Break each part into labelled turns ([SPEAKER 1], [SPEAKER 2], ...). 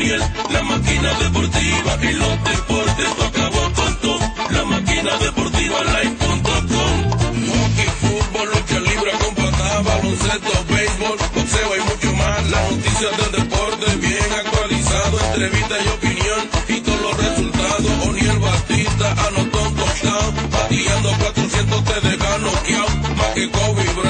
[SPEAKER 1] La máquina deportiva y los deportes tú acabó con todo. La máquina deportiva live.com. Hockey, fútbol, lucha libre con baloncesto, béisbol, boxeo y mucho más. Las noticias del deporte bien actualizado, entrevista y opinión y todos los resultados. O'Neill Batista anotó un touchdown, bateando 400 te deja noqueado. Más que Kobe Bryant,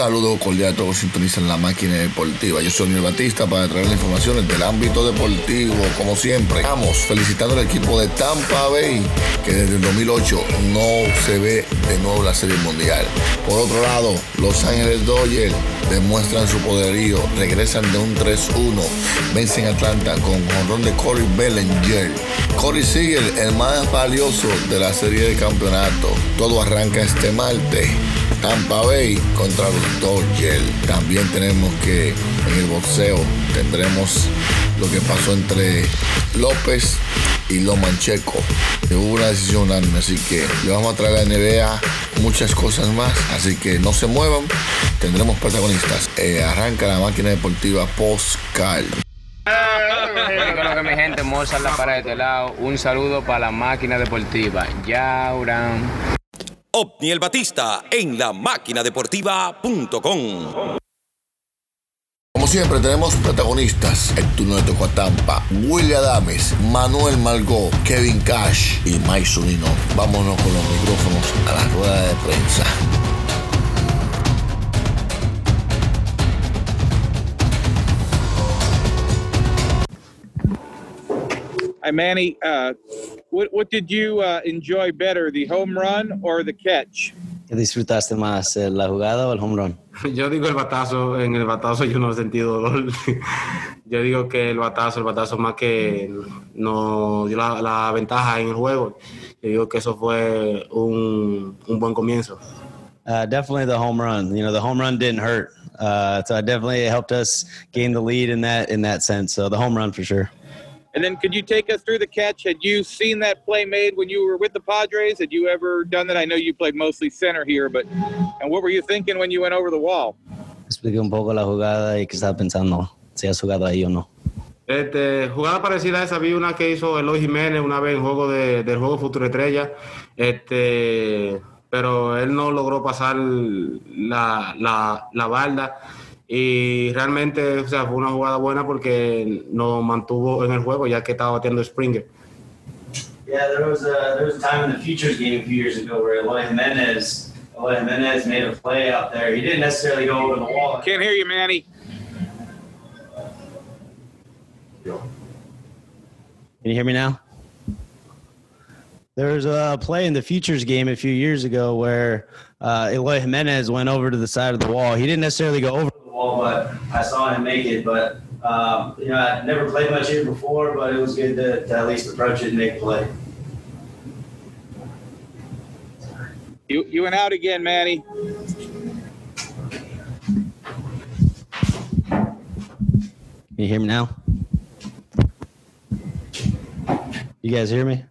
[SPEAKER 2] saludo cordial a todos que sintonizan la máquina deportiva. Yo soy Daniel Batista para traer las informaciones del ámbito deportivo, como siempre. Vamos, felicitando al equipo de Tampa Bay, que desde el 2008 no se ve de nuevo la Serie Mundial. Por otro lado, Los Ángeles Dodgers demuestran su poderío, regresan de un 3-1, vencen Atlanta con jonrón de Corey Bellinger. Corey Seager, el más valioso de la serie de campeonato. Todo arranca este martes. Tampa Bay contra los Dodgers. También tenemos que en el boxeo tendremos lo que pasó entre López y Lomancheco. Hubo una decisión unánime, así que le vamos a traer a la NBA muchas cosas más. Así que no se muevan, tendremos protagonistas. Eh, arranca la máquina deportiva Postcal.
[SPEAKER 3] Mi gente, Mozart la para de este lado. Un saludo para la máquina deportiva. Yauran.
[SPEAKER 4] Opniel Batista en la máquina deportiva.com.
[SPEAKER 2] Como siempre, tenemos protagonistas. El turno le tocó a Tampa. William Adames, Manuel Margot, Kevin Cash y Mike Zunino. Vámonos con los micrófonos a la rueda de prensa.
[SPEAKER 5] Hi, Manny. Uh, what, what did you uh, enjoy better, the home run or the catch?
[SPEAKER 6] ¿Qué disfrutaste más, eh, la jugada o el home run?
[SPEAKER 7] Yo digo el batazo, en el batazo yo no he sentido dolor. Yo digo que el batazo, el batazo más que nos dio la, la ventaja en el juego. Yo digo que eso fue un, un buen comienzo.
[SPEAKER 6] Uh, definitely the home run. You know, the home run didn't hurt, uh, so it definitely helped us gain the lead in that in that sense. So the home run for sure.
[SPEAKER 5] And then could you take us through the catch? Had you seen that play made when you were with the Padres? Had you ever done that? I know you played mostly center here, but and what were you thinking when you went over the wall?
[SPEAKER 6] Explique un poco la jugada y qué estaba pensando, si has jugado ahí o no.
[SPEAKER 7] Este, jugada parecida a esa, vi una que hizo Eloy Jiménez una vez en juego de, del juego Futuro Estrella, este, pero él no logró pasar la, la, la balda y realmente o sea, fue una jugada buena porque nos mantuvo en el juego ya que estaba batiendo Springer.
[SPEAKER 8] Yeah, there was a there was a time in the futures game a few years ago where Eloy Jimenez Eloy Jimenez made a play out there. He didn't necessarily go over the wall.
[SPEAKER 5] Can't hear you, Manny.
[SPEAKER 6] Can you hear me now? There was a play in the futures game a few years ago where uh, Eloy Jimenez went over to the side of the wall. He didn't necessarily go over.
[SPEAKER 8] The but I saw him make it. But um, you know, I never played much here before, but it was good to, to at least approach it and make play.
[SPEAKER 5] You you went out again, Manny.
[SPEAKER 6] Can you hear me now? You guys hear me?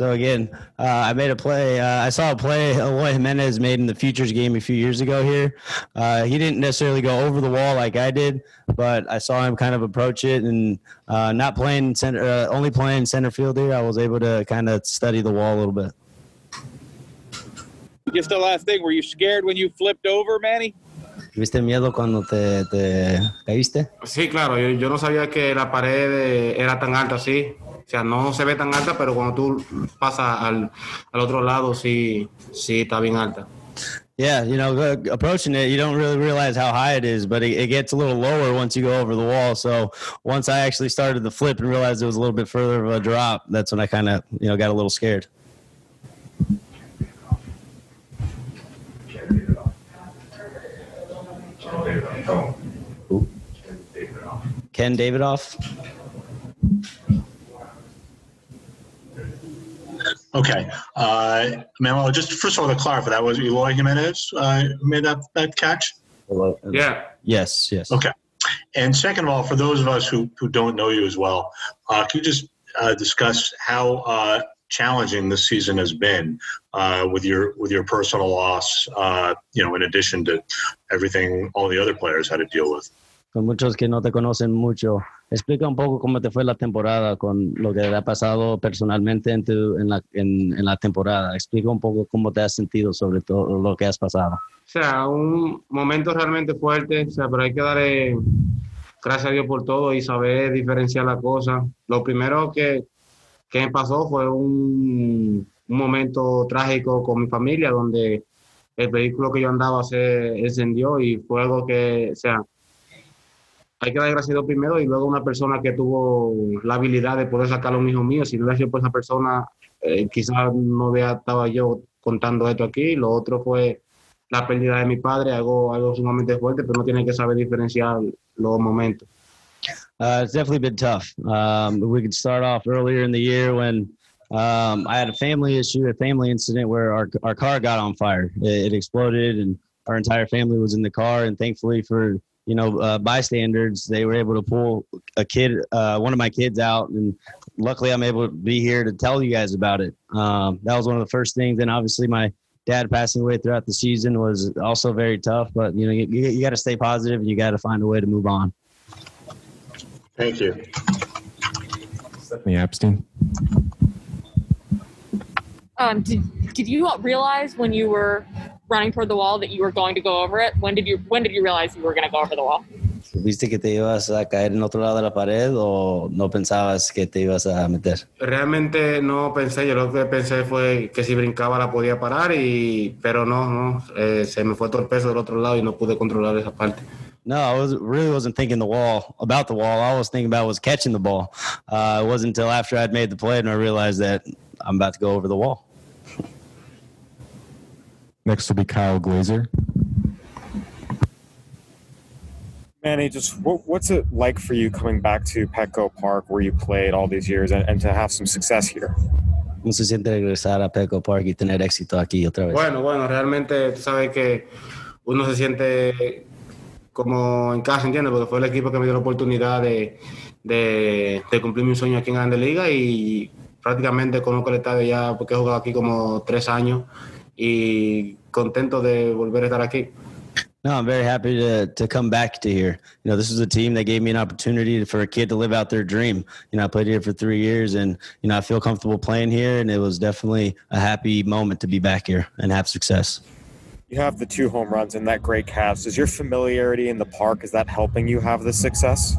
[SPEAKER 6] So again, uh, I made a play. Uh, I saw a play Eloy Jimenez made in the futures game a few years ago here. Uh, he didn't necessarily go over the wall like I did, but I saw him kind of approach it and uh, not playing center, uh, only playing center field here. I was able to kind of study the wall a little bit.
[SPEAKER 5] Just the last thing. Were you scared when you flipped over, Manny?
[SPEAKER 6] ¿Tuviste miedo cuando te, te caíste?
[SPEAKER 7] Sí, claro, yo, yo no sabía que la pared eh, era tan alta así. Sea, no se ve tan alta, pero cuando tú pasas al, al otro lado, sí, sí está bien alta.
[SPEAKER 6] Yeah, you know, approaching it, you don't really realize how high it is, but it, it gets a little lower once you go over the wall. So once I actually started the flip and realized it was a little bit further of a drop, that's when I kind of, you know, got a little scared. Ken Davidoff.
[SPEAKER 9] Okay. Uh, Manuel, just first of all, to clarify, that was Eloy Jimenez uh, made that, that catch?
[SPEAKER 7] Yeah.
[SPEAKER 6] Yes, yes.
[SPEAKER 9] Okay. And second of all, for those of us who, who don't know you as well, uh, can you just uh, discuss how uh, challenging this season has been uh, with your with your personal loss? Uh, you know, in addition to everything all the other players had to deal with.
[SPEAKER 6] Con muchos que no te conocen mucho, explica un poco cómo te fue la temporada con lo que te ha pasado personalmente en, tu, en, la, en, en la temporada. Explica un poco cómo te has sentido sobre todo lo que has pasado.
[SPEAKER 7] O sea, un momento realmente fuerte, o sea, pero hay que darle gracias a Dios por todo y saber diferenciar las cosas. Lo primero que, que me pasó fue un, un momento trágico con mi familia, donde el vehículo que yo andaba se encendió y fue algo que, o sea, hay que dar gracias a primero y luego una persona que tuvo la habilidad de poder sacar a un hijo mío. Si no hubiera sido por esa persona, eh, quizás no hubiera estado yo contando esto aquí. Lo otro fue la pérdida de mi padre, algo, algo sumamente fuerte, pero uno tiene que saber diferenciar los momentos.
[SPEAKER 6] Uh, it's definitely been tough. Um, we could start off earlier in the year when um, I had a family issue, a family incident where our, our car got on fire. It, it exploded and our entire family was in the car. And thankfully for, you know, uh, bystanders, they were able to pull a kid, uh, one of my kids out. And luckily I'm able to be here to tell you guys about it. Um, that was one of the first things. And obviously my dad passing away throughout the season was also very tough, but you know, you, you got to stay positive and you got to find a way to move on.
[SPEAKER 9] Thank you.
[SPEAKER 10] Stephanie Epstein.
[SPEAKER 11] Um, did, did you realize when you were running toward the wall that you were going to go over it? When did you when did you realize you were going to go over the wall?
[SPEAKER 6] ¿Viste que te ibas a caer en otro lado de la pared o no pensabas que te ibas a meter?
[SPEAKER 7] Realmente no pensé, yo lo que pensé fue que si brincaba la podía parar, y, pero no, no, eh, se me fue todo el peso del otro lado y no pude controlar esa parte.
[SPEAKER 6] No, I was really wasn't thinking the wall about the wall. All I was thinking about was catching the ball. Uh, it wasn't until after I'd made the play and I realized that I'm about to go over the wall.
[SPEAKER 10] Next will be Kyle Glazer.
[SPEAKER 12] Manny, just what, what's it like for you coming back to Petco Park where you played all these years and, and to have some success here?
[SPEAKER 6] ¿Cómo se siente regresar a Petco Park y tener éxito aquí otra vez?
[SPEAKER 7] Bueno, bueno, realmente tú sabes que uno se siente como en casa, ¿entiendes? Porque fue el equipo que me dio la oportunidad de, de, de cumplir mi sueño aquí en Grande Liga y prácticamente conozco el estadio ya porque he jugado aquí como tres años y contento de volver a estar aquí.
[SPEAKER 6] No, I'm very happy to to come back to here. You know, this is a team that gave me an opportunity for a kid to live out their dream. You know, I played here for three years, and you know, I feel comfortable playing here, and it was definitely a happy moment to be back here and have success.
[SPEAKER 12] You have the two home runs and that great catch. Is your familiarity in the park is that helping you have this success?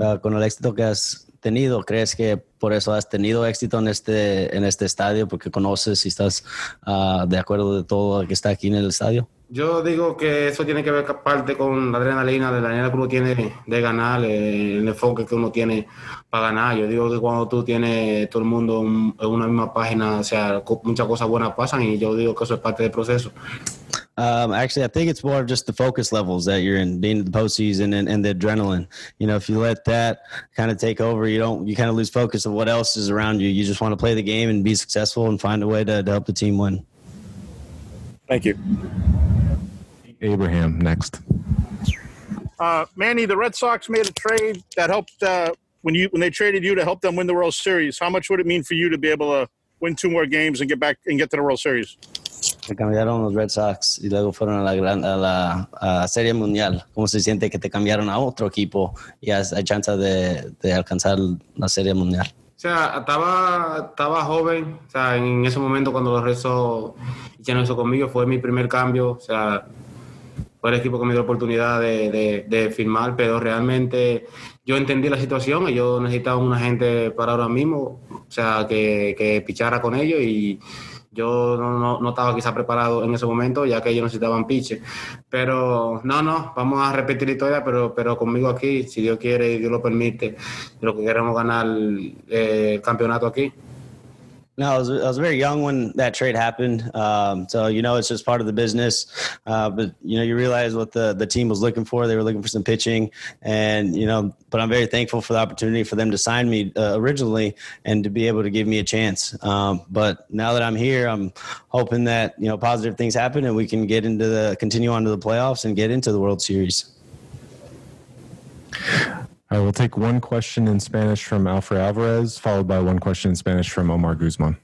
[SPEAKER 6] Uh, con el éxito que has tenido, ¿crees que por eso has tenido éxito en este en este estadio porque conoces y estás uh, de acuerdo de todo lo que está aquí en el estadio?
[SPEAKER 7] Yo digo que eso tiene que ver parte con la adrenalina, de la adrenalina que uno tiene de ganar, eh, el enfoque que uno tiene para ganar. Yo digo que cuando tú tienes todo el mundo en una misma página, o sea, muchas cosas buenas pasan y yo digo que eso es parte del proceso.
[SPEAKER 6] Um, actually, I think it's more of just the focus levels that you're in, being in the postseason and, and the adrenaline. You know, if you let that kind of take over, you don't, you kind of lose focus of what else is around you. You just want to play the game and be successful and find a way to, to help the team win.
[SPEAKER 12] Thank you.
[SPEAKER 10] Abraham next.
[SPEAKER 13] Uh, Manny, the Red Sox made a trade that helped uh, when you when they traded you to help them win the World Series. How much would it mean for you to be able to win two more games and get back and get to the World Series?
[SPEAKER 6] Te cambiaron los Red Sox y luego fueron a la, gran, a la Serie Mundial. ¿Cómo se siente que te cambiaron a otro equipo y hay chance de, alcanzar la Serie Mundial?
[SPEAKER 7] O sea, estaba, estaba joven, o sea, en ese momento cuando los rezos hicieron eso conmigo, fue mi primer cambio, o sea, fue el equipo que me dio la oportunidad de, de, firmar, pero realmente yo entendí la situación, ellos necesitaban una gente para ahora mismo, o sea, que, que pichara con ellos y yo no, no, no, estaba quizá preparado en ese momento, ya que ellos necesitaban piche. Pero no, no, vamos a repetir historia, pero, pero conmigo aquí, si Dios quiere y Dios lo permite, lo que queremos ganar eh, el campeonato aquí.
[SPEAKER 6] No, I was, I was very young when that trade happened. Um, so, you know, it's just part of the business. Uh, but, you know, you realize what the, the team was looking for. They were looking for some pitching. And, you know, but I'm very thankful for the opportunity for them to sign me uh, originally and to be able to give me a chance. Um, but now that I'm here, I'm hoping that, you know, positive things happen and we can get into the, continue on to the playoffs and get into the World Series.
[SPEAKER 10] Right, we'll take one question in Spanish from Alfred Alvarez, followed by one question in Spanish from Omar Guzman.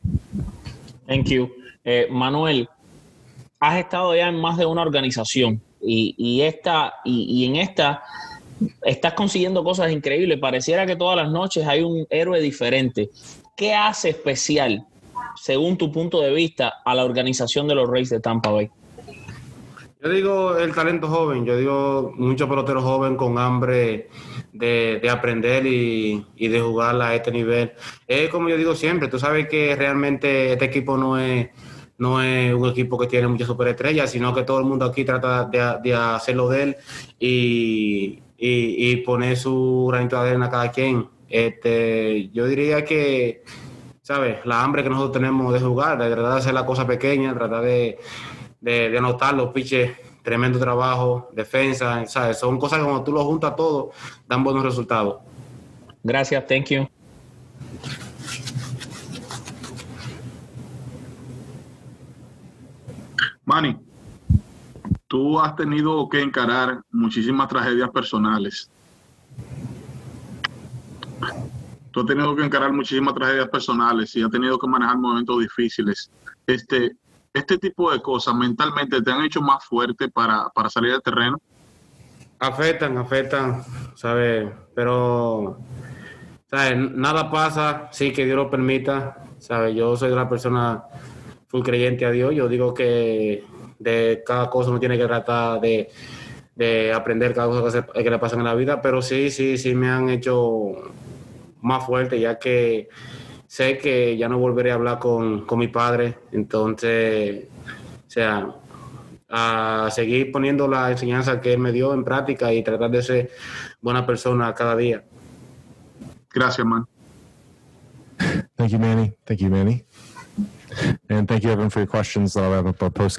[SPEAKER 14] Thank you. Eh, Manuel, has estado ya en más de una organización y, y esta, y, y en esta estás consiguiendo cosas increíbles. Pareciera que todas las noches hay un héroe diferente. ¿Qué hace especial, según tu punto de vista, a la organización de los Reyes de Tampa Bay?
[SPEAKER 7] Yo digo el talento joven, yo digo muchos peloteros joven con hambre de, de aprender y, y, de jugar a este nivel. Es como yo digo siempre, tú sabes que realmente este equipo no es, no es un equipo que tiene muchas superestrellas, sino que todo el mundo aquí trata de, de hacerlo de él y, y, y, poner su granito de arena a cada quien. Este, yo diría que, ¿sabes? La hambre que nosotros tenemos de jugar, de tratar de hacer la cosa pequeña, tratar de, de, de anotar los piches tremendo trabajo, defensa, ¿sabes? Son cosas que cuando tú lo juntas todo, dan buenos resultados.
[SPEAKER 14] Gracias, thank you.
[SPEAKER 15] Manny, tú has tenido que encarar muchísimas tragedias personales. Tú has tenido que encarar muchísimas tragedias personales y has tenido que manejar momentos difíciles. Este, este tipo de cosas mentalmente te han hecho más fuerte para, para salir al terreno?
[SPEAKER 7] Afectan, afectan, ¿sabes? Pero, ¿sabes? Nada pasa, sí, que Dios lo permita, ¿sabes? Yo soy una persona full creyente a Dios, yo digo que de cada cosa uno tiene que tratar de, de aprender cada cosa que, que le pasa en la vida, pero sí, sí, sí me han hecho más fuerte, ya que sé que ya no volveré a hablar con, con mi padre, entonces, o sea, a seguir poniendo la enseñanza que él me dio en práctica y tratar de ser buena persona cada día.
[SPEAKER 15] Gracias, man.
[SPEAKER 10] Thank you, Manny. Thank you, Manny. And thank you, everyone, for your questions. That'll wrap up our post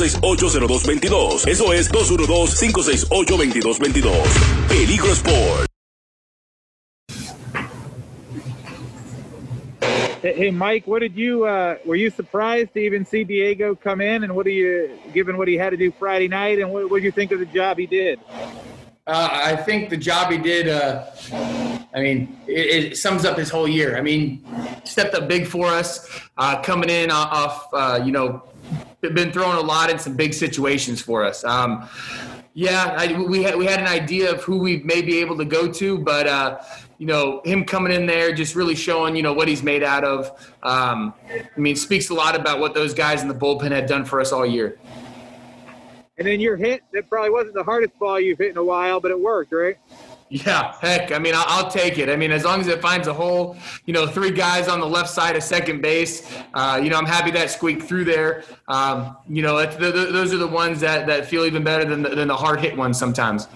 [SPEAKER 16] 568-0222. Eso es 212-568-2222. Peligro Sport.
[SPEAKER 5] Hey, Mike, what did you, uh, were you surprised to even see Diego come in? And what do you, given what he had to do Friday night, and what, what did you think of the job he did?
[SPEAKER 17] Uh, I think the job he did, uh, I mean, it, it, sums up his whole year. I mean, stepped up big for us, uh, coming in off, uh, you know, been throwing a lot in some big situations for us. Um, yeah, I, we had we had an idea of who we may be able to go to, but uh, you know, him coming in there just really showing you know what he's made out of. Um, I mean, speaks a lot about what those guys in the bullpen had done for us all year.
[SPEAKER 5] And then your hit that probably wasn't the hardest ball you've hit in a while, but it worked, right?
[SPEAKER 17] Yeah, heck, I mean, I'll, I'll, take it. I mean, as long as it finds a hole, you know, three guys on the left side of second base, uh, you know, I'm happy that squeaked through there. Um, you know, the, the, those are the ones that, that feel even better than the, than the hard hit ones sometimes.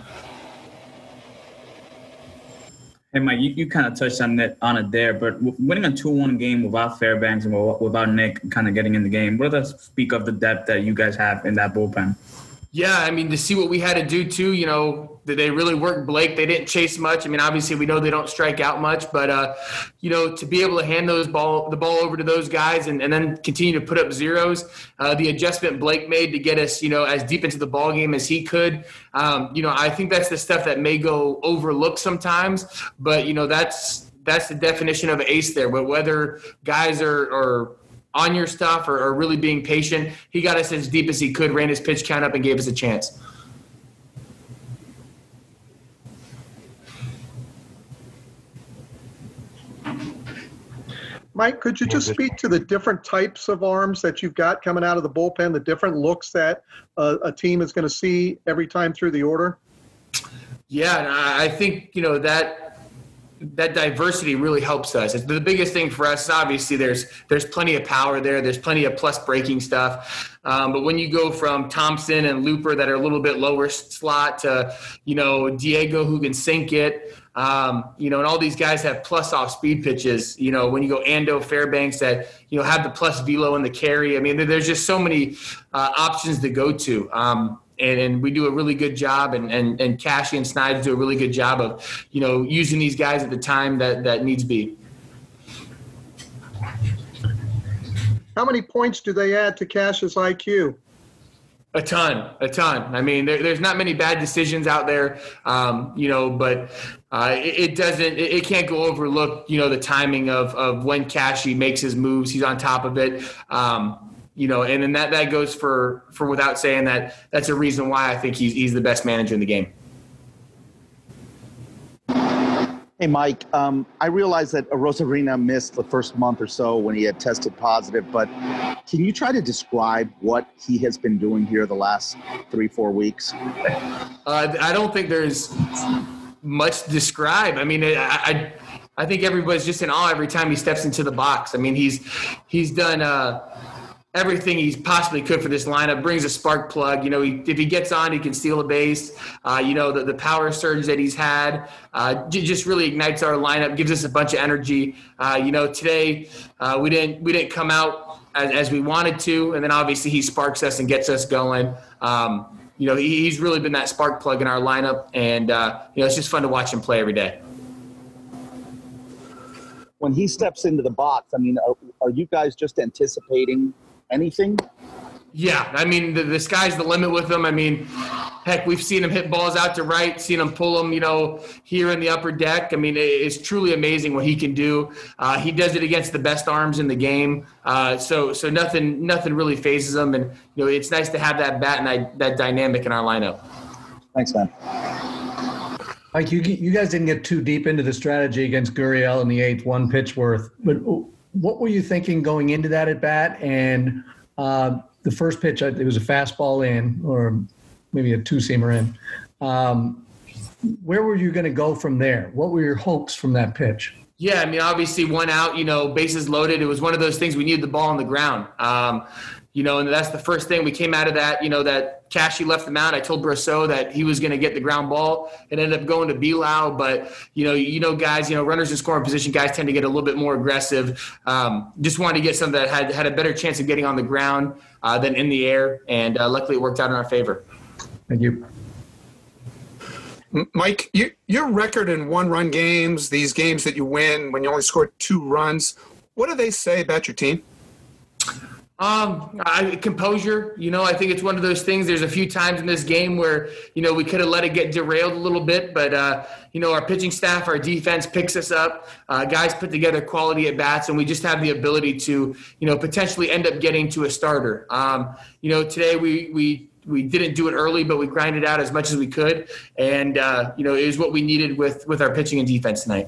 [SPEAKER 18] Hey, Mike, you, you kind of touched on it, on it there, but winning a 2-1 game without Fairbanks and without Nick kind of getting in the game, what does that speak of the depth that you guys have in that bullpen?
[SPEAKER 17] Yeah, I mean, to see what we had to do too, you know, they really work Blake? They didn't chase much. I mean, obviously we know they don't strike out much, but uh, you know, to be able to hand those ball the ball over to those guys and, and then continue to put up zeros, uh, the adjustment Blake made to get us, you know, as deep into the ball game as he could. Um, you know, I think that's the stuff that may go overlooked sometimes, but you know, that's that's the definition of ace there. But whether guys are, are on your stuff or, or, really being patient. He got us as deep as he could, ran his pitch count up, and gave us a chance.
[SPEAKER 19] Mike, could you just speak to the different types of arms that you've got coming out of the bullpen, the different looks that uh, a team is going to see every time through the order?
[SPEAKER 17] Yeah, and I I think you know that that diversity really helps us. It's the biggest thing for us. Obviously, there's there's plenty of power there. There's plenty of plus breaking stuff. Um, but when you go from Thompson and Looper that are a little bit lower slot to you know Diego who can sink it. Um, you know, and all these guys have plus off speed pitches. You know, when you go Ando Fairbanks that you know have the plus velo and the carry. I mean, there's just so many uh, options to go to. Um, and, and we do a really good job, and and and Cashy and Snides do a really good job of, you know, using these guys at the time that that needs be.
[SPEAKER 19] How many points do they add to Cash's IQ?
[SPEAKER 17] A ton, a ton. I mean, there, there's not many bad decisions out there, um, you know, but uh, it, it doesn't, it, it can't go overlooked, you know, the timing of, of when Cashy makes his moves. He's on top of it. Um, you know, and then that, that goes for, for without saying that that's a reason why I think he's, he's the best manager in the game.
[SPEAKER 4] Hey, Mike. Um, I realize that Arozarena missed the first month or so when he had tested positive, but can you try to describe what he has been doing here the last three, four weeks?
[SPEAKER 17] Uh, I don't think there's much to describe. I mean, I, I, I think everybody's just in awe every time he steps into the box. I mean, he's he's done uh, everything he possibly could for this lineup. Brings a spark plug. You know, he, if he gets on, he can steal a base. Uh, you know, the, the power surge that he's had uh, just really ignites our lineup, gives us a bunch of energy. Uh, you know, today uh, we didn't we didn't come out as, as we wanted to, and then obviously he sparks us and gets us going. Um, you know, he, he's really been that spark plug in our lineup, and uh, you know, it's just fun to watch him play every day.
[SPEAKER 4] When he steps into the box, I mean, are, are you guys just anticipating anything?
[SPEAKER 17] Yeah, I mean the, the sky's the limit with him. I mean, heck, we've seen him hit balls out to right, seen him pull them, you know, here in the upper deck. I mean, it- it's truly amazing what he can do. Uh, he does it against the best arms in the game. Uh, so so nothing nothing really phases him, and you know it's nice to have that bat and that, that dynamic in our lineup.
[SPEAKER 4] Thanks, man.
[SPEAKER 20] Mike, you you guys didn't get too deep into the strategy against Gurriel in the eighth, one pitch worth. But what were you thinking going into that at bat? And uh, the first pitch, it was a fastball in, or maybe a two seamer in. Um, where were you going to go from there? What were your hopes from that pitch?
[SPEAKER 17] Yeah, I mean, obviously one out, you know, bases loaded. It was one of those things we needed the ball on the ground. Um, you know, and that's the first thing we came out of that. You know, that Cashy left the mound. I told Brosseau that he was going to get the ground ball. It ended up going to Belau, but you know, you know, guys, you know, runners in scoring position, guys tend to get a little bit more aggressive. Um, just wanted to get something that had had a better chance of getting on the ground uh, than in the air, and uh, luckily it worked out in our favor.
[SPEAKER 20] Thank you.
[SPEAKER 21] Mike, you, your record in one-run games, these games that you win when you only scored two runs, what do they say about your team?
[SPEAKER 17] Um, I, composure. You know, I think it's one of those things. There's a few times in this game where you know we could have let it get derailed a little bit, but uh, you know our pitching staff, our defense picks us up. Uh, guys put together quality at bats, and we just have the ability to you know potentially end up getting to a starter. Um, you know, today we we we didn't do it early, but we grinded out as much as we could, and uh, you know it was what we needed with with our pitching and defense tonight.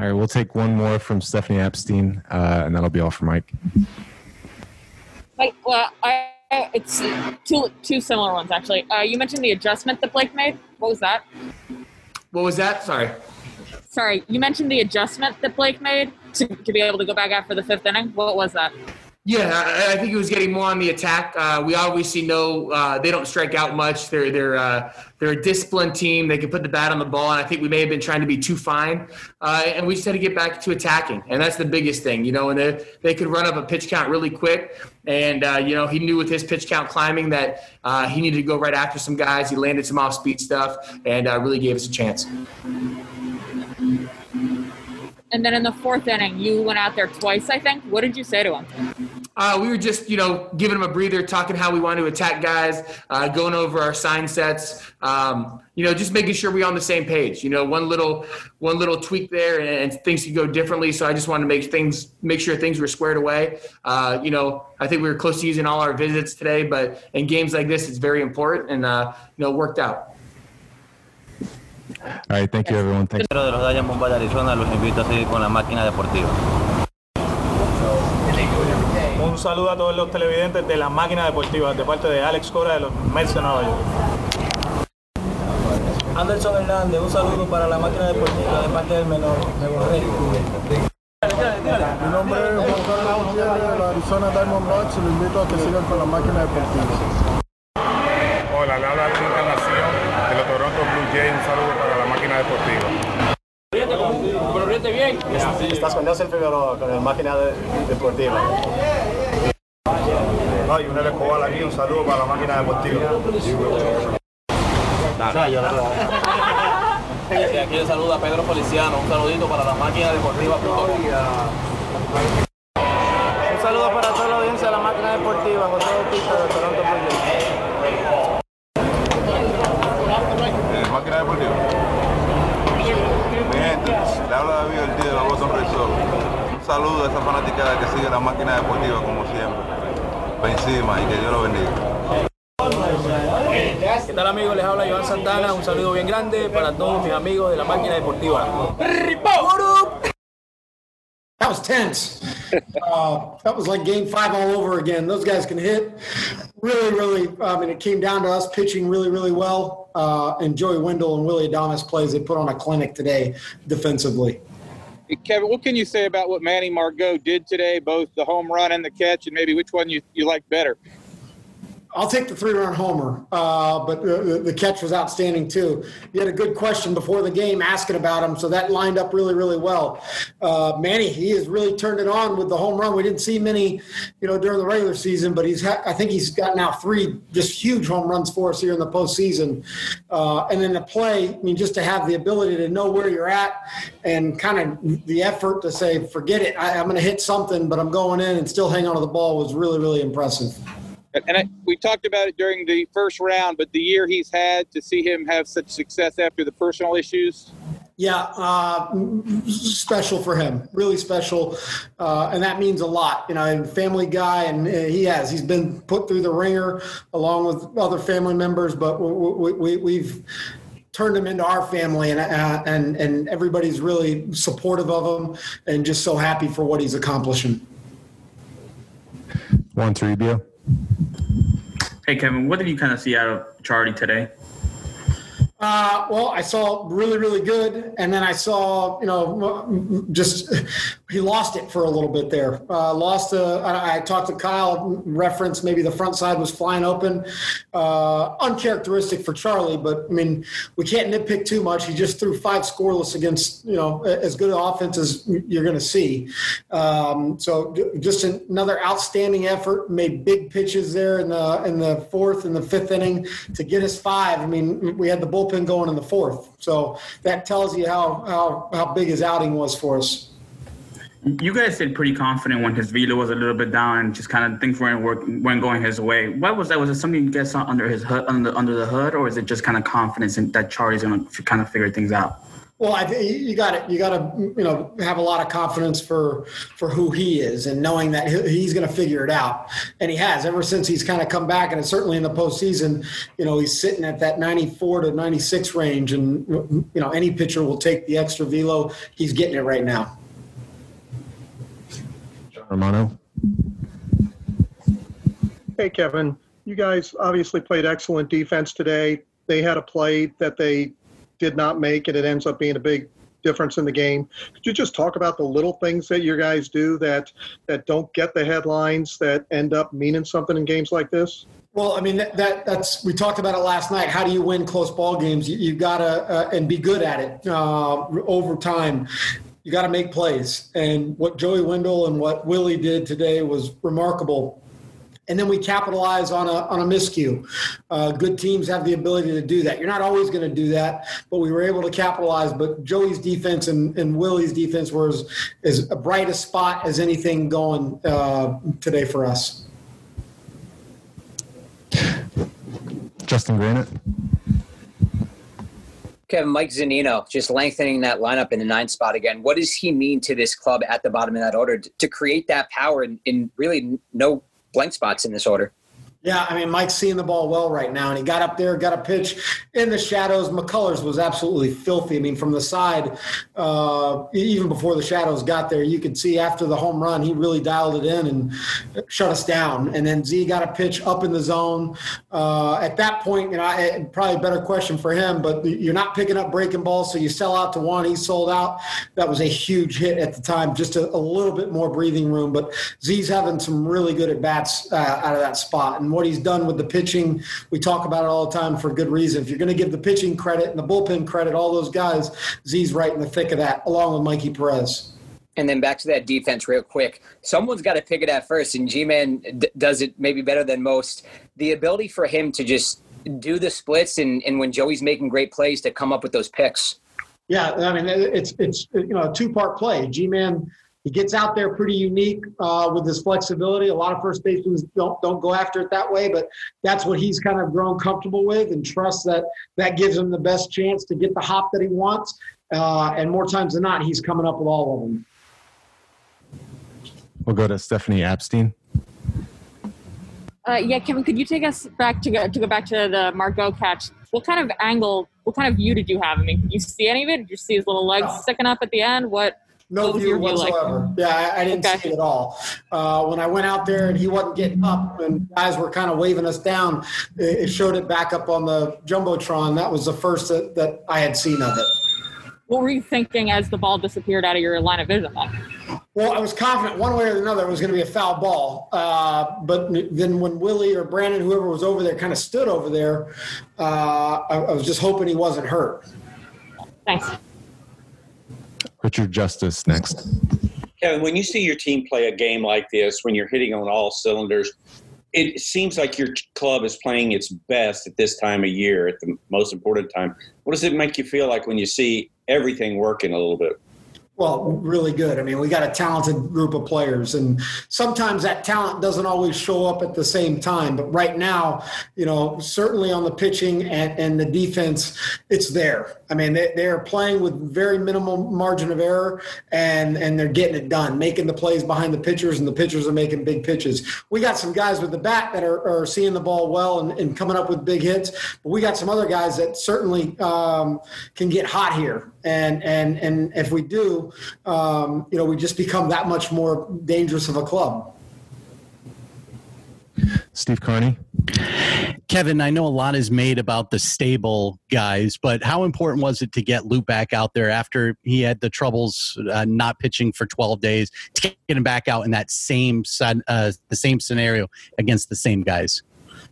[SPEAKER 10] All right, we'll take one more from Stephanie Epstein, uh, and that'll be all for Mike.
[SPEAKER 11] Like, well, I, it's two two similar ones actually. Uh, you mentioned the adjustment that Blake made. What was that?
[SPEAKER 17] What was that? Sorry.
[SPEAKER 11] Sorry, you mentioned the adjustment that Blake made to, to be able to go back after the fifth inning. What was that?
[SPEAKER 17] Yeah, I, I think he was getting more on the attack. Uh, we obviously know uh, they don't strike out much. They're they're uh, they're a disciplined team. They can put the bat on the ball, and I think we may have been trying to be too fine. Uh, and we just had to get back to attacking, and that's the biggest thing, you know. And they they could run up a pitch count really quick, and uh, you know he knew with his pitch count climbing that uh, he needed to go right after some guys. He landed some off speed stuff, and really gave us a chance.
[SPEAKER 11] And then in the fourth inning, you went out there twice, I think. What did you say to him?
[SPEAKER 17] Uh, we were just, you know, giving him a breather, talking how we want to attack guys, uh, going over our sign sets, um, you know, just making sure we're on the same page. You know, one little one little tweak there, and, and things could go differently. So I just wanted to make things, make sure things were squared away. Uh, you know, I think we were close to using all our visits today, but in games like this, it's very important, and uh, you know, it worked out.
[SPEAKER 10] All right, thank you, everyone. Thank
[SPEAKER 22] de los Dodgers de Arizona los invito a seguir con la máquina deportiva.
[SPEAKER 23] Saludo a todos los televidentes de la máquina deportiva de parte de Alex Cora de los Mets de Nueva York.
[SPEAKER 22] Anderson Hernández, un saludo para la máquina deportiva de parte del menor, de Borré.
[SPEAKER 24] Mi nombre es Juan Carlos Gutiérrez de la Arizona Diamondbacks y lo invito a que sigan con la máquina deportiva.
[SPEAKER 25] Hola, le habla la Encarnación de los Toronto Blue Jays. Un saludo para la máquina deportiva.
[SPEAKER 23] Pero bien. Estás con Nelson Figueroa, con la máquina de- deportiva.
[SPEAKER 24] Ay, un Escobar aquí, un saludo para la máquina deportiva.
[SPEAKER 22] Y aquí le saluda a Pedro Feliciano, un saludito para la máquina deportiva.
[SPEAKER 23] Un saludo para toda la audiencia de la máquina deportiva, José Bautista de Toronto Blue.
[SPEAKER 26] Eh, máquina deportiva. Mi gente, le habla David Ortiz de la Boston Red Sox. Un saludo a esa fanaticada que sigue la máquina deportiva como siempre. Pa' encima y que Dios lo bendiga.
[SPEAKER 22] ¿Qué tal amigos? Les habla Iván Santana, un saludo bien grande para todos mis amigos de la máquina deportiva.
[SPEAKER 27] That was tense. Uh, that was like game five all over again. Those guys can hit. Really, really, I mean, it came down to us pitching really, really well. Uh, and Joey Wendle and Willie Adames plays. They put on a clinic today defensively.
[SPEAKER 5] Kevin, what can you say about what Manny Margot did today, both the home run and the catch, and maybe which one you, you like better?
[SPEAKER 27] I'll take the three-run homer, uh, but the, the- the catch was outstanding too. You had a good question before the game asking about him, so that lined up really, really well. Uh, Manny, he has really turned it on with the home run. We didn't see many, you know, during the regular season, but he's ha- I think he's got now three just huge home runs for us here in the postseason. Uh, and then the play, I mean, just to have the ability to know where you're at and kind of the effort to say, forget it, I, I'm going to hit something, but I'm going in and still hang on to the ball was really, really impressive.
[SPEAKER 5] And I, we talked about it during the first round, but the year he's had to see him have such success after the personal issues.
[SPEAKER 27] Yeah, uh, special for him, really special, uh, and that means a lot. You know, and family guy, and uh, he has. He's been put through the ringer along with other family members, but we, we, we've turned him into our family, and uh, and and everybody's really supportive of him, and just so happy for what he's accomplishing.
[SPEAKER 10] Juan Toribio.
[SPEAKER 18] Hey, Kevin, what did you kind of see out of Charlie today?
[SPEAKER 27] Uh, well, I saw really, really good, and then I saw, you know, just he lost it for a little bit there. Uh, lost. Uh, I, talked to Kyle. Reference maybe the front side was flying open. Uh, uncharacteristic for Charlie, but I mean, we can't nitpick too much. He just threw five scoreless against, you know, as good an offense as you're going to see. Um, so just another outstanding effort. Made big pitches there in the in the fourth and the fifth inning to get us five. I mean, we had the bullpen going in the fourth, so that tells you how how how big his outing was for us.
[SPEAKER 18] You guys did pretty confident when his velo was a little bit down and just kind of things weren't work, weren't going his way. What was that? Was it something you guys saw under his hood, under under the hood, or is it just kind of confidence in that Charlie's going to kind of figure things out?
[SPEAKER 27] Well, I you got to you got to you know have a lot of confidence for for who he is and knowing that he's going to figure it out, and he has ever since he's kind of come back, and it's certainly in the postseason. You know, he's sitting at that 94 to 96 range, and you know any pitcher will take the extra velo. He's getting it right now.
[SPEAKER 10] Romano.
[SPEAKER 19] Hey, Kevin, you guys obviously played excellent defense today. They had a play that they did not make, and it ends up being a big difference in the game. Could you just talk about the little things that your guys do that that don't get the headlines that end up meaning something in games like this?
[SPEAKER 27] Well, I mean that, that that's we talked about it last night. How do you win close ball games? You, you gotta uh, and be good at it uh, over time. You got to make plays, and what Joey Wendle and what Willie did today was remarkable. And then we capitalize on a on a miscue. Uh, good teams have the ability to do that. You're not always going to do that, but we were able to capitalize. But Joey's defense and, and Willie's defense was as bright a spot as anything going uh, today for us.
[SPEAKER 10] Justin Granite.
[SPEAKER 28] Kevin, Mike Zunino, just lengthening that lineup in the ninth spot again. What does he mean to this club at the bottom of that order to create that power and, and really no blank spots in this order?
[SPEAKER 27] Yeah, I mean, Mike's seeing the ball well right now, and he got up there, got a pitch in the shadows. McCullers was absolutely filthy. I mean, from the side, uh, even before the shadows got there, you could see after the home run, he really dialed it in and shut us down. And then Z got a pitch up in the zone. Uh, at that point, you know, I, probably a better question for him, but you're not picking up breaking balls, so you sell out to one. He sold out. That was a huge hit at the time, just a, a little bit more breathing room. But Z's having some really good at bats uh, out of that spot. And what he's done with the pitching. We talk about it all the time for good reason. If you're going to give the pitching credit and the bullpen credit, all those guys, Z's right in the thick of that, along with Mikey Perez.
[SPEAKER 28] And then back to that defense, real quick. Someone's got to pick it at first, and Ji-Man d- does it maybe better than most. The ability for him to just do the splits, and, and when Joey's making great plays, to come up with those picks.
[SPEAKER 27] Yeah, I mean it's it's you know a two part play. Ji-Man he gets out there pretty unique uh, with his flexibility. A lot of first basemen don't don't go after it that way, but that's what he's kind of grown comfortable with and trusts that that gives him the best chance to get the hop that he wants. Uh, and more times than not, he's coming up with all of them.
[SPEAKER 10] We'll go to Stephanie Epstein.
[SPEAKER 11] Uh, yeah, Kevin, could you take us back to go to go back to the Margot catch? What kind of angle, what kind of view did you have? I mean, did you see any of it? Did you see his little legs sticking up at the end? What?
[SPEAKER 27] No view whatsoever. Like? Yeah, I, I didn't okay. see it at all. Uh, when I went out there and he wasn't getting up and guys were kind of waving us down, it, showed it back up on the Jumbotron. That was the first that, that I had seen of it.
[SPEAKER 11] What were you thinking as the ball disappeared out of your line of vision then?
[SPEAKER 27] Well, I was confident one way or another it was going to be a foul ball. Uh, but then when Willie or Brandon, whoever was over there, kind of stood over there, uh, I, I was just hoping he wasn't hurt.
[SPEAKER 11] Thanks.
[SPEAKER 10] Richard Justice next.
[SPEAKER 29] Kevin, when you see your team play a game like this, when you're hitting on all cylinders, it seems like your club is playing its best at this time of year, at the most important time. What does it make you feel like when you see everything working a little bit?
[SPEAKER 27] Well, really good. I mean, we got a talented group of players, and sometimes that talent doesn't always show up at the same time. But right now, you know, certainly on the pitching and, and the defense, it's there. I mean, they, they're playing with very minimal margin of error, and and they're getting it done, making the plays behind the pitchers, and the pitchers are making big pitches. We got some guys with the bat that are, are seeing the ball well and, and coming up with big hits, but we got some other guys that certainly um, can get hot here. And and and if we do, um, you know, we just become that much more dangerous of a club.
[SPEAKER 10] Steve Carney.
[SPEAKER 30] Kevin, I know a lot is made about the stable guys, but how important was it to get Loup back out there after he had the troubles uh, not pitching for 12 days to get him back out in that same uh, the same scenario against the same guys?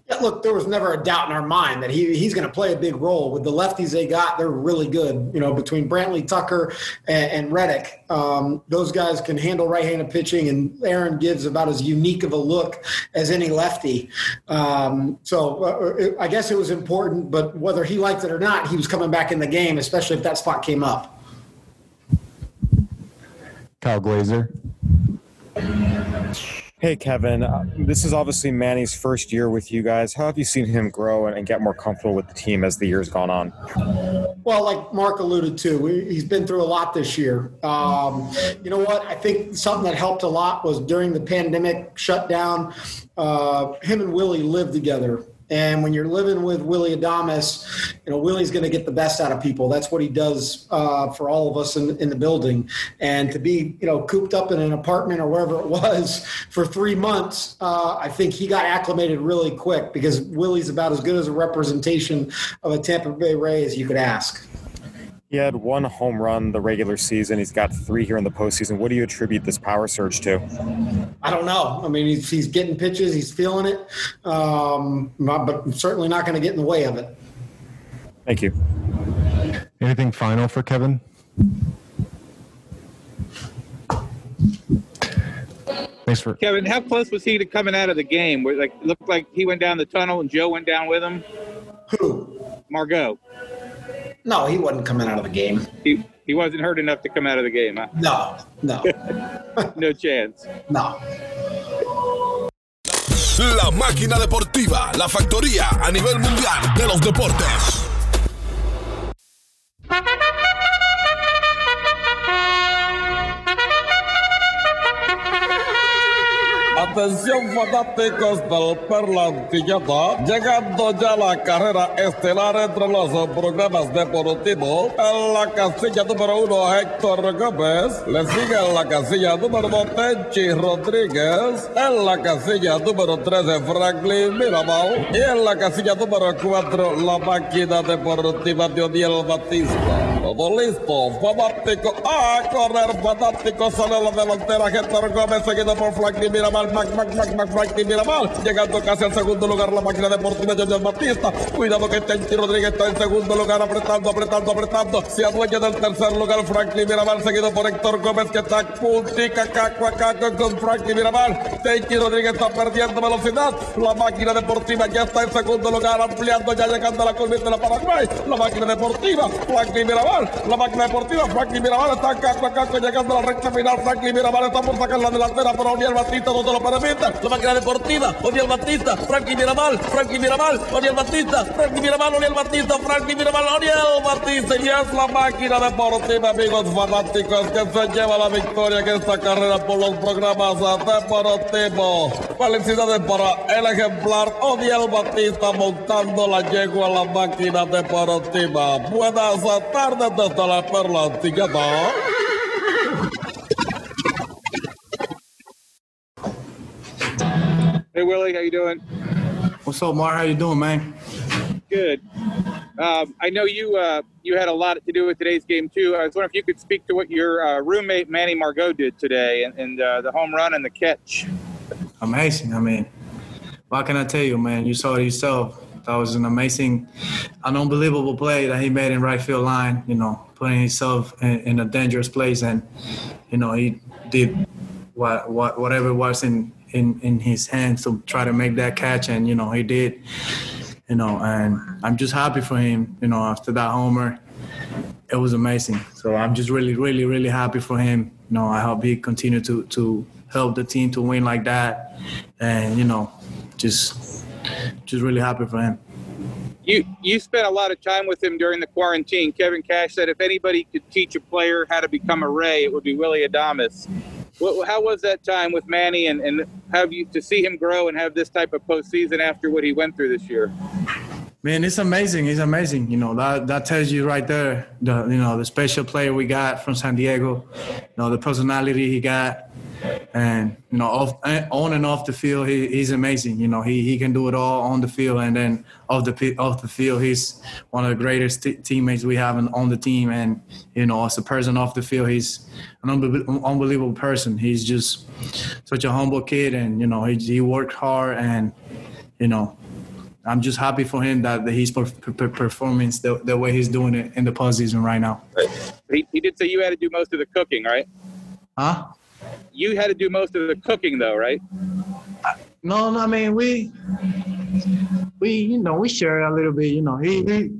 [SPEAKER 27] Yeah, look, there was never a doubt in our mind that he he's going to play a big role with the lefties they got. They're really good. You know, between Brantley, Tucker, and, and Reddick, um, those guys can handle right-handed pitching, and Aaron gives about as unique of a look as any lefty. Um, so uh, I guess it was important, but whether he liked it or not, he was coming back in the game, especially if that spot came up.
[SPEAKER 10] Kyle Glaser.
[SPEAKER 31] Hey, Kevin. Uh, this is obviously Manny's first year with you guys. How have you seen him grow and, get more comfortable with the team as the year's gone on?
[SPEAKER 27] Well, like Mark alluded to, he's been through a lot this year. Um, you know what? I think something that helped a lot was during the pandemic shutdown, uh, him and Willie lived together. And when you're living with Willie Adames, you know, Willie's going to get the best out of people. That's what he does uh, for all of us in, in the building. And to be, you know, cooped up in an apartment or wherever it was for three months, uh, I think he got acclimated really quick because Willie's about as good as a representation of a Tampa Bay Ray as you could ask.
[SPEAKER 31] He had one home run the regular season. He's got three here in the postseason. What do you attribute this power surge to?
[SPEAKER 27] I don't know. I mean, he's, he's getting pitches, he's feeling it, um, but certainly not going to get in the way of it.
[SPEAKER 31] Thank you.
[SPEAKER 10] Anything final for Kevin? Thanks for
[SPEAKER 5] Kevin. How close was he to coming out of the game? Where like looked like he went down the tunnel and Joe went down with him.
[SPEAKER 27] Who?
[SPEAKER 5] Margot.
[SPEAKER 27] No, he wasn't coming out of the game.
[SPEAKER 5] He he wasn't hurt enough to come out of the game, huh?
[SPEAKER 27] No, no.
[SPEAKER 5] no chance.
[SPEAKER 27] No.
[SPEAKER 16] La máquina deportiva, la factoría a nivel mundial de los deportes.
[SPEAKER 32] Atención fanáticos del Perlantilleta, llegando ya la carrera estelar entre los programas deportivos. En la casilla número uno, Héctor Gómez. Le sigue en la casilla número dos, Tenchi Rodríguez. En la casilla número tres, Franklin Mirabal. Y en la casilla número cuatro, la máquina deportiva de Odiel Batista. Todo listo, fanático. A correr, fanático. Sale la delantera, Héctor Gómez, seguido por Franklin Mirabal. Mac, Mac, Mac, Mac, Mirabal. Llegando casi al segundo lugar, la máquina deportiva de Batista. Cuidado que Tenchi Rodríguez está en segundo lugar, apretando, apretando, apretando. Se adueña del tercer lugar, Franklin Mirabal, seguido por Héctor Gómez, que está puntica, caco, a caco con Franklin Mirabal. Tenchi Rodríguez está perdiendo velocidad. La máquina deportiva ya está en segundo lugar, ampliando, ya llegando a la curva de la Paraguay. La máquina deportiva, Franklin Mirabal. La máquina deportiva, Franklin Mirabal está caco, caco, llegando a la recta final. Franklin Mirabal está por sacar la delantera, pero Odiel Batista no se lo La máquina deportiva, Odiel Batista, Franklin Mirabal, Franklin Mirabal, Odiel Batista, Franklin Mirabal, Odiel Batista, Franklin Mirabal, Odiel Batista. Y es la máquina deportiva, amigos fanáticos, que se lleva la victoria en esta carrera por los programas deportivos. Felicidades para el ejemplar Odiel Batista montando la yegua a la máquina deportiva. Buenas tardes desde la Perla Antigua.
[SPEAKER 5] How you doing?
[SPEAKER 33] What's up, Mark? How you doing, man?
[SPEAKER 5] Good. Um, I know you uh, you had a lot to do with today's game too. I was wondering if you could speak to what your uh, roommate Manny Margot did today, and, and uh, the home run and the catch.
[SPEAKER 33] Amazing. I mean, what can I tell you, man? You saw it yourself. That was an amazing, an unbelievable play that he made in right field line. You know, putting himself in, in a dangerous place, and you know he did what, what whatever it was in, in in his hands to try to make that catch, and you know he did. You know, and I'm just happy for him. You know, after that homer, it was amazing. So I'm just really, really, really happy for him. You know, I hope he continue to to help the team to win like that, and you know, just just really happy for him.
[SPEAKER 5] You you spent a lot of time with him during the quarantine. Kevin Cash said if anybody could teach a player how to become a Ray, it would be Willie Adames. How was that time with Manny, and, and have you to see him grow and have this type of postseason after what he went through this year?
[SPEAKER 33] Man, it's amazing. It's amazing. You know that that tells you right there the you know the special player we got from San Diego, you know the personality he got, and you know off eh, on and off the field he, he's amazing. You know he he can do it all on the field and then off the off the field he's one of the greatest t- teammates we have on the team. And you know as a person off the field he's an unbe- unbelievable person. He's just such a humble kid, and you know he he worked hard and you know I'm just happy for him that, that he's per- per- performing the, the way he's doing it in the postseason right now.
[SPEAKER 5] He, he did say you had to do most of the cooking, right?
[SPEAKER 33] Huh?
[SPEAKER 5] You had to do most of the cooking, though, right?
[SPEAKER 33] No, no, I mean we we you know we share a little bit. You know, he, he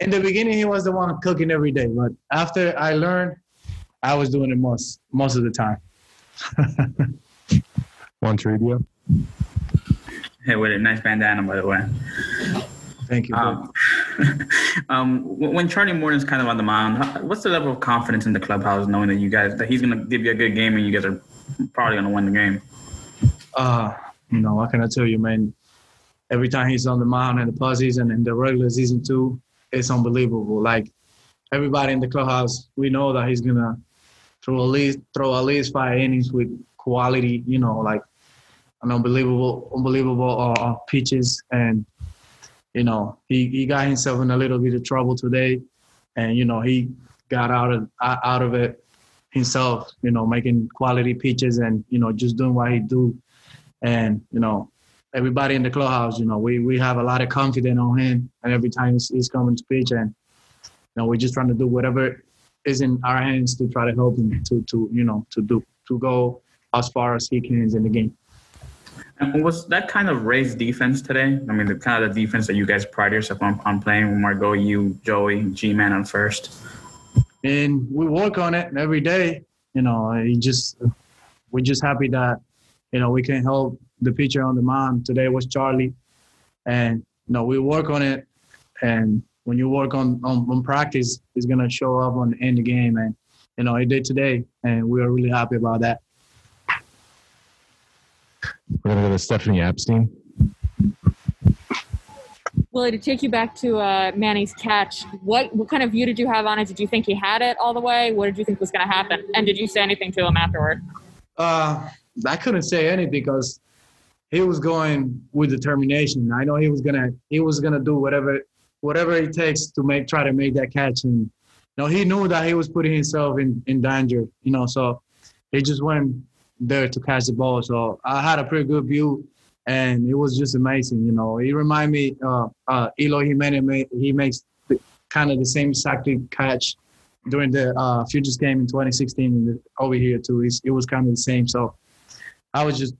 [SPEAKER 33] in the beginning he was the one cooking every day, but after I learned, I was doing it most most of the time.
[SPEAKER 10] One trade you.
[SPEAKER 18] Hey, with a nice bandana, by the way.
[SPEAKER 33] Thank you.
[SPEAKER 18] Um, um, when Charlie Morton's kind of on the mound, what's the level of confidence in the clubhouse, knowing that you guys that he's going to give you a good game and you guys are probably going to win the game?
[SPEAKER 33] Uh, know, what can I tell you, man? Every time he's on the mound in the postseason and in the regular season too, it's unbelievable. Like everybody in the clubhouse, we know that he's gonna throw at least throw at least five innings with quality. You know, like an unbelievable, unbelievable uh, uh, pitches, and you know he, he got himself in a little bit of trouble today, and you know he got out of out of it himself. You know, making quality pitches and you know just doing what he do, and you know everybody in the clubhouse, you know we we have a lot of confidence on him, and every time he's, he's coming to pitch, and you know we're just trying to do whatever is in our hands to try to help him to to you know to do to go as far as he can in the game.
[SPEAKER 18] And was that kind of Ray's defense today? I mean, the kind of the defense that you guys pride yourself on, on playing with Margot, you, Joey, Ji-Man on first.
[SPEAKER 33] and we work on it every day. You know, it just we're just happy that you know we can help the pitcher on the mound. Today was Charlie, and you know we work on it. And when you work on on, on practice, it's gonna show up on in the game. And you know it did today, and we are really happy about that.
[SPEAKER 10] We're going to go to Stephanie Apstein.
[SPEAKER 11] Willie, to take you back to uh, Manny's catch, what what kind of view did you have on it? Did you think he had it all the way? What did you think was going to happen? And did you say anything to him afterward?
[SPEAKER 33] Uh, I couldn't say anything because he was going with determination. I know he was gonna he was gonna do whatever whatever it takes to make try to make that catch. And you know, he knew that he was putting himself in, in danger, you know, so he just went there to catch the ball. So I had a pretty good view and it was just amazing, you know. He remind me uh uh Eloy Jimenez he makes the, kind of the same exact catch during the uh, Futures game in 2016 over here too. It's, it was kind of the same. So I was just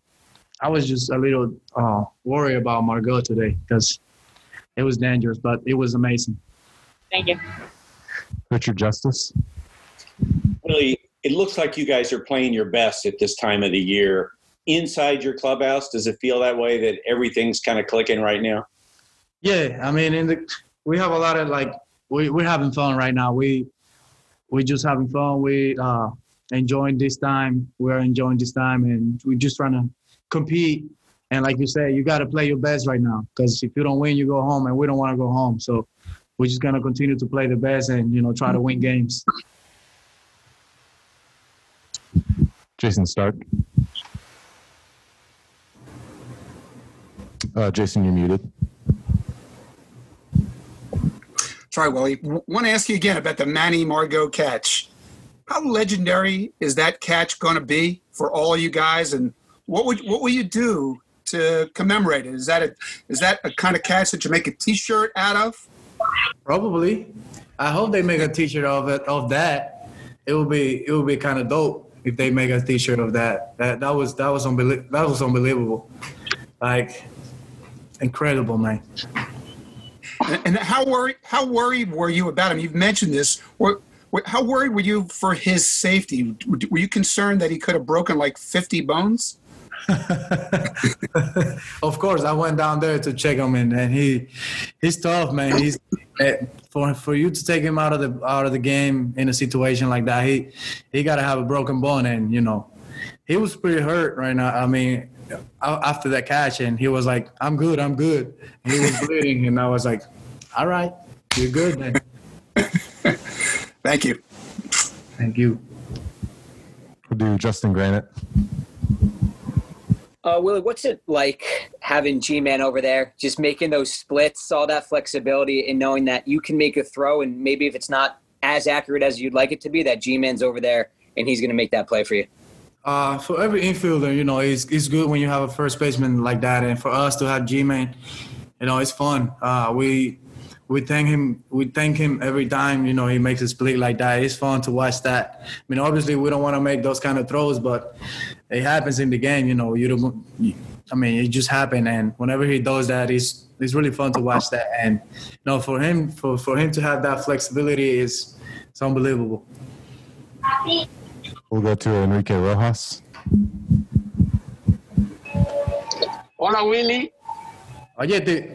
[SPEAKER 33] I was just a little uh, worried about Margot today because it was dangerous, but it was amazing.
[SPEAKER 11] Thank you.
[SPEAKER 10] Richard Justice.
[SPEAKER 29] Really, it looks like you guys are playing your best at this time of the year. Inside your clubhouse, does it feel that way that everything's kind of clicking right now?
[SPEAKER 33] Yeah, I mean, in the we have a lot of like we we're having fun right now. We we just having fun. We uh enjoying this time. We're enjoying this time, and we're just trying to compete. And like you said, you got to play your best right now because if you don't win, you go home, and we don't want to go home. So we're just gonna continue to play the best and you know try to win games.
[SPEAKER 10] Jayson Stark. Uh, Jason, you're muted.
[SPEAKER 21] Sorry, Willie. Want to ask you again about the Manny Margot catch. How legendary is that catch going to be for all you guys, and what would what will you do to commemorate it? Is that a is that a kind of catch that you make a T-shirt out of?
[SPEAKER 33] Probably. I hope they make a T-shirt of it of that. It will be it will be kind of dope if they make a T-shirt of that. That that was that was unbelievable. That was unbelievable. Like incredible, man.
[SPEAKER 21] And, how worried how worried were you about him? You've mentioned this. How worried were you for his safety? Were you concerned that he could have broken like 50 bones?
[SPEAKER 33] of course, I went down there to check him, and, and he he's tough, man. He's eh, for for you to take him out of the out of the game in a situation like that. He he got to have a broken bone, and you know, he was pretty hurt right now. I mean, after that catch, and he was like, "I'm good, I'm good." And he was bleeding, and I was like, "All right, you're good then."
[SPEAKER 21] Thank you.
[SPEAKER 33] Thank you.
[SPEAKER 10] We'll do Justin Granite.
[SPEAKER 28] Uh, Willie, what's it like having Ji-Man over there, just making those splits, all that flexibility, and knowing that you can make a throw, and maybe if it's not as accurate as you'd like it to be, that Ji-Man's over there and he's going to make that play for you.
[SPEAKER 33] Uh, for every infielder, you know, it's, it's good when you have a first baseman like that, and for us to have Ji-Man, you know, it's fun. Uh, we we thank him we thank him every time you know he makes a split like that. It's fun to watch that. I mean obviously we don't want to make those kind of throws but it happens in the game you know you don't i mean it just happened and whenever he does that it's it's really fun to watch that. And you know for him for, for him to have that flexibility is it's unbelievable.
[SPEAKER 10] We'll go to enrique rojas.
[SPEAKER 34] Hola willy.
[SPEAKER 33] Oye, te,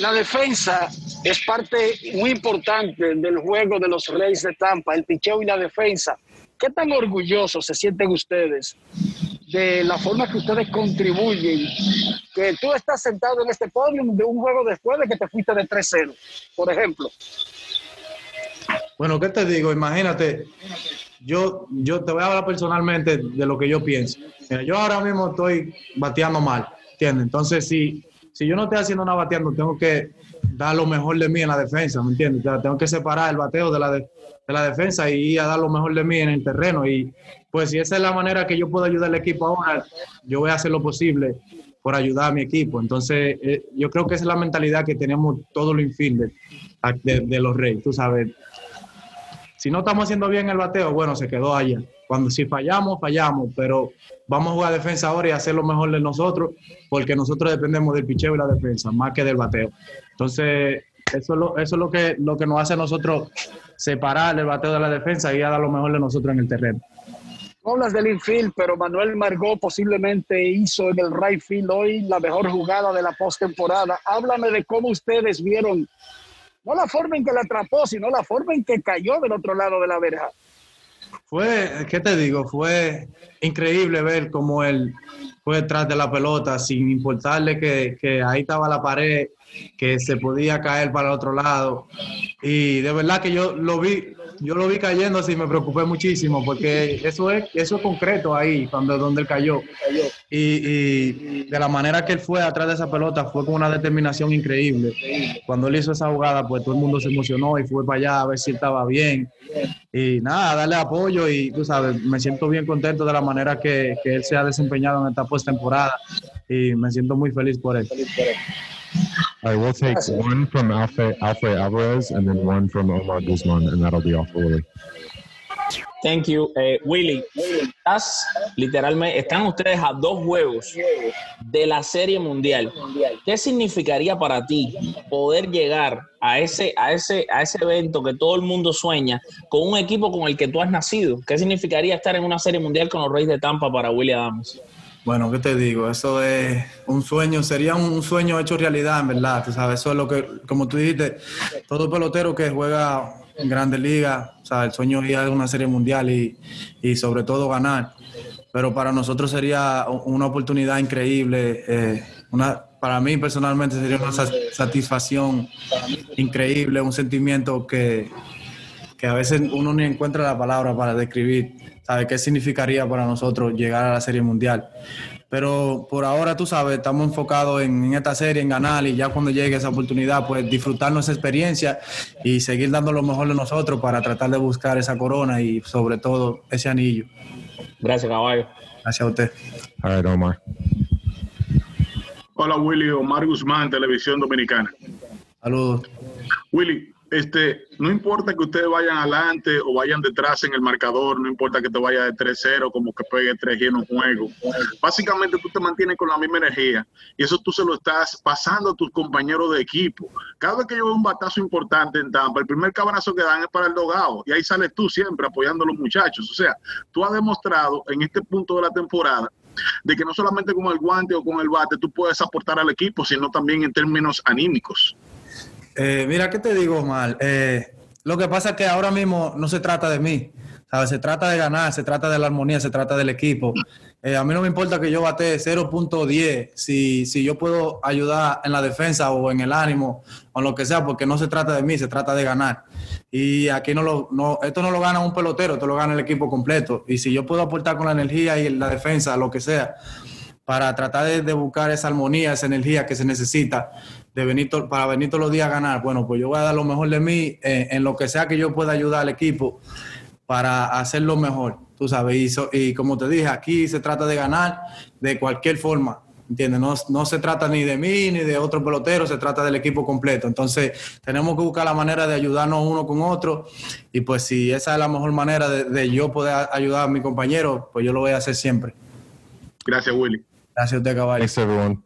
[SPEAKER 34] la defensa es parte muy importante del juego de los Reyes de Tampa, el picheo y la defensa. ¿Qué tan orgullosos se sienten ustedes de la forma que ustedes contribuyen? Que tú estás sentado en este podio de un juego después de que te fuiste de 3-0, por ejemplo.
[SPEAKER 33] Bueno, ¿qué te digo? Imagínate, yo, yo te voy a hablar personalmente de lo que yo pienso. Yo ahora mismo estoy bateando mal ¿entiendes? Entonces, si, si yo no estoy haciendo nada bateando, tengo que dar lo mejor de mí en la defensa, ¿me entiendes? tengo que separar el bateo de la, de, la defensa y ir a dar lo mejor de mí en el terreno. Y pues si esa es la manera que yo puedo ayudar al equipo ahora, yo voy a hacer lo posible por ayudar a mi equipo. Entonces, eh, yo creo que esa es la mentalidad que tenemos todos los infielders de, de los Reyes, tú sabes. Si no estamos haciendo bien el bateo, bueno, se quedó allá. Cuando si fallamos, fallamos, pero vamos a jugar defensa ahora y hacer lo mejor de nosotros, porque nosotros dependemos del picheo y la defensa, más que del bateo. Entonces, eso es lo, que, nos hace a nosotros separar el bateo de la defensa y dar lo mejor de nosotros en el terreno.
[SPEAKER 34] Hablas del infield, pero Manuel Margot posiblemente hizo en el right field hoy la mejor jugada de la postemporada. Háblame de cómo ustedes vieron, no la forma en que la atrapó, sino la forma en que cayó del otro lado de la verja.
[SPEAKER 33] Fue, ¿qué te digo? Fue increíble ver cómo él, fue detrás de la pelota, sin importarle que, que ahí estaba la pared, que se podía caer para el otro lado. Y de verdad que yo lo vi, yo lo vi cayendo así, me preocupé muchísimo, porque eso es, eso es concreto ahí, cuando, donde él cayó. Y, de la manera que él fue atrás de esa pelota, fue con una determinación increíble. Cuando él hizo esa jugada, pues todo el mundo se emocionó y fue para allá a ver si él estaba bien. Y nada, darle apoyo y tú sabes, me siento bien contento de la manera que, que él se ha desempeñado en esta postemporada y me siento muy feliz por él.
[SPEAKER 10] All right, we'll take one from Alfred, Alfred Alvarez and then one from Omar Guzman, and that'll be all for Willie.
[SPEAKER 35] Thank you. Eh, Willy, estás literalmente, están ustedes a dos juegos de la Serie Mundial. ¿Qué significaría para ti poder llegar a ese, a ese, a ese evento que todo el mundo sueña con un equipo con el que tú has nacido? ¿Qué significaría estar en una Serie Mundial con los Reyes de Tampa para Willy Adams?
[SPEAKER 33] Bueno, ¿qué te digo? Eso es un sueño, sería un sueño hecho realidad, en verdad. Tú sabes, eso es lo que, como tú dijiste, todo pelotero que juega en grandes ligas, o sea, el sueño es ir a una serie mundial y, y sobre todo ganar. Pero para nosotros sería una oportunidad increíble. eh, una, para mí personalmente sería una sa- satisfacción increíble, un sentimiento que, que a veces uno ni encuentra la palabra para describir, ¿sabe qué significaría para nosotros llegar a la Serie Mundial? Pero por ahora, tú sabes, estamos enfocados en, en esta serie, en ganar y ya cuando llegue esa oportunidad, pues disfrutar nuestra experiencia y seguir dando lo mejor de nosotros para tratar de buscar esa corona y sobre todo ese anillo.
[SPEAKER 35] Gracias, caballo.
[SPEAKER 33] Gracias a usted.
[SPEAKER 10] All right, Omar.
[SPEAKER 36] Hola Willy, Omar Guzmán, Televisión Dominicana.
[SPEAKER 33] Saludos.
[SPEAKER 36] Willy, este, no importa que ustedes vayan adelante o vayan detrás en el marcador, no importa que te vaya de 3-0 como que pegue 3 en un juego. Básicamente tú te mantienes con la misma energía y eso tú se lo estás pasando a tus compañeros de equipo. Cada vez que yo veo un batazo importante en Tampa, el primer cabezazo que dan es para el dogado y ahí sales tú siempre apoyando a los muchachos. O sea, tú has demostrado en este punto de la temporada de que no solamente con el guante o con el bate tú puedes aportar al equipo, sino también en términos anímicos.
[SPEAKER 33] Eh, mira, ¿qué te digo, Omar? Eh, lo que pasa es que ahora mismo no se trata de mí, ¿sabes? Se trata de ganar, se trata de la armonía, se trata del equipo. Eh, a mí no me importa que yo bate 0.10 si, si yo puedo ayudar en la defensa o en el ánimo o en lo que sea, porque no se trata de mí, se trata de ganar. Y aquí no lo, no, esto no lo gana un pelotero, esto lo gana el equipo completo. Y si yo puedo aportar con la energía y la defensa, lo que sea, para tratar de, de buscar esa armonía, esa energía que se necesita de venir to- para venir todos los días a ganar. Bueno, pues yo voy a dar lo mejor de mí eh, en lo que sea que yo pueda ayudar al equipo para hacerlo mejor, tú sabes. Y, so- y como te dije, aquí se trata de ganar de cualquier forma. ¿Entiendes? No, no se trata ni de mí ni de otro pelotero, se trata del equipo completo. Entonces, tenemos que buscar la manera de ayudarnos uno con otro. Y pues, si esa es la mejor manera de, de yo poder ayudar a mi compañero, pues yo lo voy a hacer siempre.
[SPEAKER 36] Gracias, Willy.
[SPEAKER 33] Gracias a usted, caballo.
[SPEAKER 10] Thanks, everyone.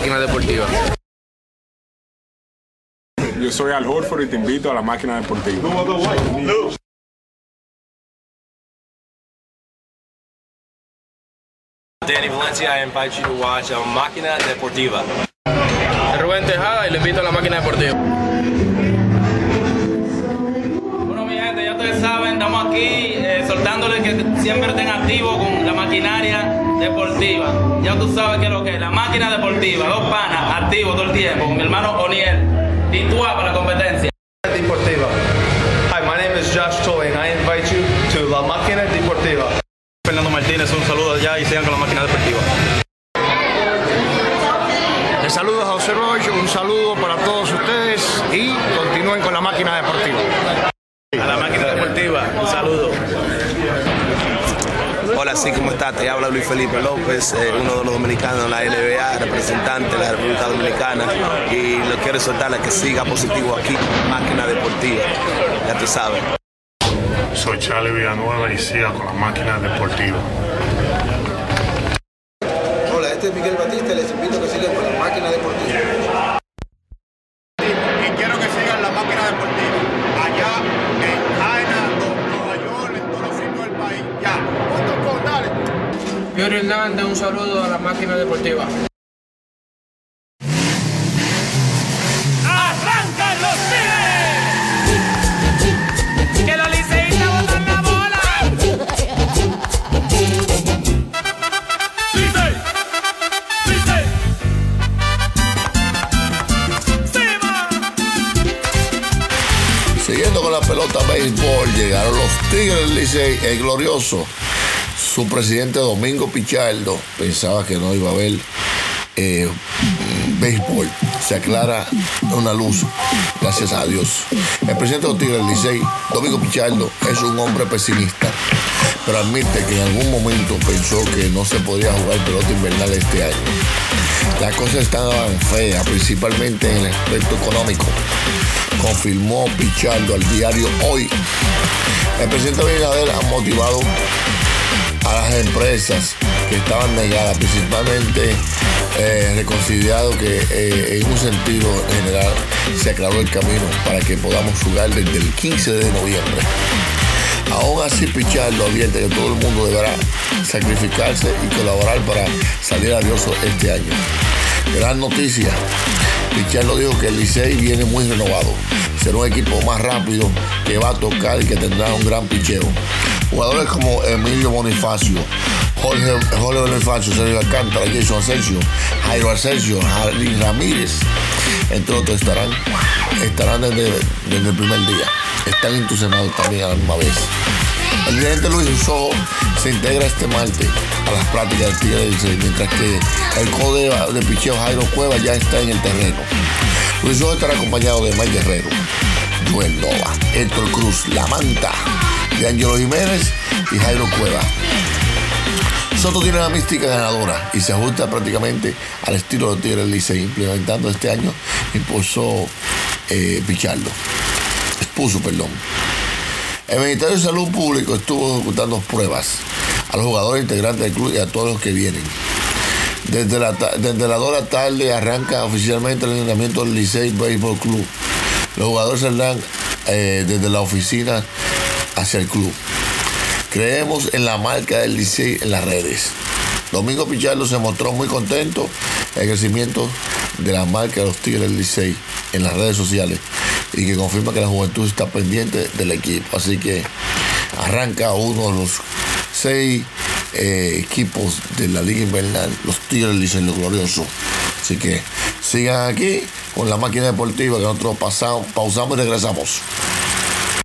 [SPEAKER 24] Máquina deportiva.
[SPEAKER 25] Yo soy Al Horford y te invito a la máquina deportiva.
[SPEAKER 22] Danny Valencia, I invite you to watch uh, Máquina Deportiva. Rubén Tejada y le invito a la Máquina Deportiva.
[SPEAKER 37] Bueno, mi gente, ya ustedes saben, estamos aquí eh, soltándoles que siempre estén activos con la maquinaria deportiva. Ya tú sabes que es lo que es, la máquina deportiva, dos panas, activos todo el tiempo, con mi hermano Oniel, titúa para la competencia.
[SPEAKER 22] Deportiva. Hi, my name is Josh Toy and I invite you to La Máquina Deportiva. Fernando Martínez, un saludo allá y sigan con la Máquina Deportiva.
[SPEAKER 38] Les saludo a José Roy, un saludo para todos ustedes y continúen con la máquina deportiva.
[SPEAKER 22] A la Máquina Deportiva, un saludo.
[SPEAKER 39] Hola, sí, ¿cómo estás? Te habla Luis Felipe López, eh, uno de los dominicanos de la NBA, representante de la República Dominicana. Y lo quiero exhortar a que siga positivo aquí, máquina deportiva. Ya tú sabes.
[SPEAKER 25] Soy Charlie Villanueva y siga con la máquina deportiva.
[SPEAKER 40] Hola, este es Miguel Batista y les invito a que sigan con la máquina deportiva.
[SPEAKER 41] Yuri Hernández, un saludo a la máquina deportiva.
[SPEAKER 42] ¡Arrancan los Tigres! ¡Que los liceístas botan la bola! ¡Licey! ¡Licey!
[SPEAKER 2] Siguiendo con la pelota béisbol, llegaron los Tigres del Licey, el glorioso. Su presidente Domingo Pichardo pensaba que no iba a haber eh, béisbol. Se aclara una luz, gracias a Dios. El presidente de Tigres Licey, Domingo Pichardo, es un hombre pesimista, pero admite que en algún momento pensó que no se podía jugar pelota invernal este año. Las cosas estaban feas, principalmente en el aspecto económico. Confirmó Pichardo al diario Hoy. El presidente Abinader ha motivado a las empresas que estaban negadas, principalmente eh, reconciliado que eh, en un sentido general se aclaró el camino para que podamos jugar desde el 15 de noviembre. Aún así, Pichardo advierte que todo el mundo deberá sacrificarse y colaborar para salir adioso este año. Gran noticia. Pichardo dijo que el Licey viene muy renovado. Será un equipo más rápido que va a tocar y que tendrá un gran picheo. Jugadores como Emilio Bonifacio, Jorge, Bonifacio, Sergio Alcántara, Jason Asensio, Jairo Asensio, Harley Ramírez, entre otros estarán, estarán desde, desde el primer día. Están entusiasmados también a la misma vez. El dirigente Luis Usojo se integra este martes a las prácticas del Tigre mientras que el code de picheo Jairo Cueva ya está en el terreno. Luis Usojo estará acompañado de Mike Guerrero, Joel Nova, Héctor Cruz, La Manta, de Angelo Jiménez y Jairo Cueva. Soto tiene una mística ganadora y se ajusta prácticamente al estilo de Tigre del Licey, implementando este año impulsó eh, Pichardo. Expuso, perdón. El Ministerio de Salud Público estuvo ejecutando pruebas a los jugadores integrantes del club y a todos los que vienen. Desde la, desde la 2 de la tarde arranca oficialmente el entrenamiento del Licey Baseball Club. Los jugadores saldrán eh, desde la oficina hacia el club. Creemos en la marca del Licey en las redes. Domingo Pichardo se mostró muy contento el crecimiento de la marca de los Tigres del Licey en las redes sociales y que confirma que la juventud está pendiente del equipo. Así que arranca uno de los seis eh, equipos de la Liga Invernal, los Tigres del Licey, los gloriosos. Así que sigan aquí con la máquina deportiva que nosotros pasamos, pausamos y regresamos.